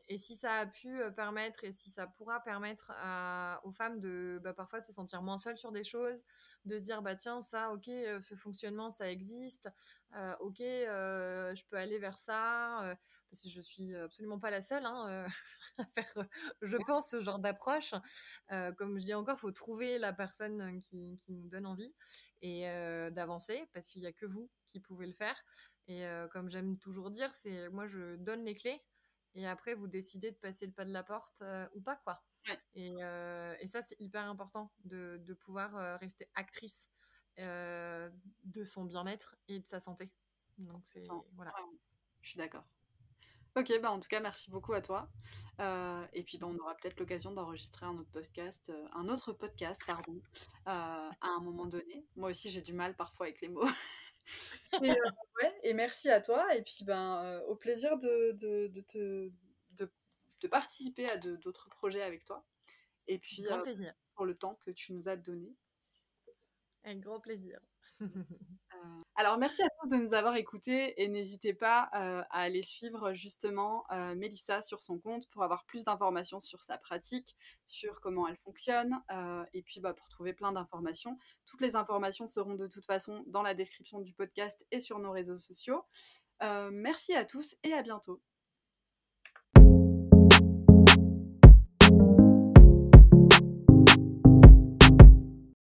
et, si ça a pu permettre et si ça pourra permettre à, aux femmes de bah, parfois de se sentir moins seules sur des choses de se dire bah tiens ça ok ce fonctionnement ça existe euh, ok je peux aller vers ça parce que je suis absolument pas la seule hein, à faire je pense ce genre d'approche. Comme je dis encore faut trouver la personne qui, qui nous donne envie et d'avancer parce qu'il n'y a que vous qui pouvez le faire et euh, comme j'aime toujours dire, c'est moi je donne les clés et après vous décidez de passer le pas de la porte euh, ou pas quoi. Et, euh, et, ça c'est hyper important de, de pouvoir rester actrice de son bien-être et de sa santé. Donc c'est voilà. Je suis d'accord. Ok, bah en tout cas, merci beaucoup à toi. Euh, et puis, bah, on aura peut-être l'occasion d'enregistrer un autre podcast, euh, un autre podcast, pardon, euh, à un moment donné. Moi aussi, j'ai du mal parfois avec les mots. et, ouais, et, merci à toi. Et puis, ben, au plaisir de, de, de, te, de, participer à d'autres projets avec toi. Et puis, grand plaisir. pour le temps que tu nous as donné. Avec grand plaisir. Euh, alors merci à tous de nous avoir écoutés et n'hésitez pas euh, à aller suivre justement euh, Mélissa sur son compte pour avoir plus d'informations sur sa pratique, sur comment elle fonctionne et puis bah, pour trouver plein d'informations. Toutes les informations seront de toute façon dans la description du podcast et sur nos réseaux sociaux. merci à tous et à bientôt.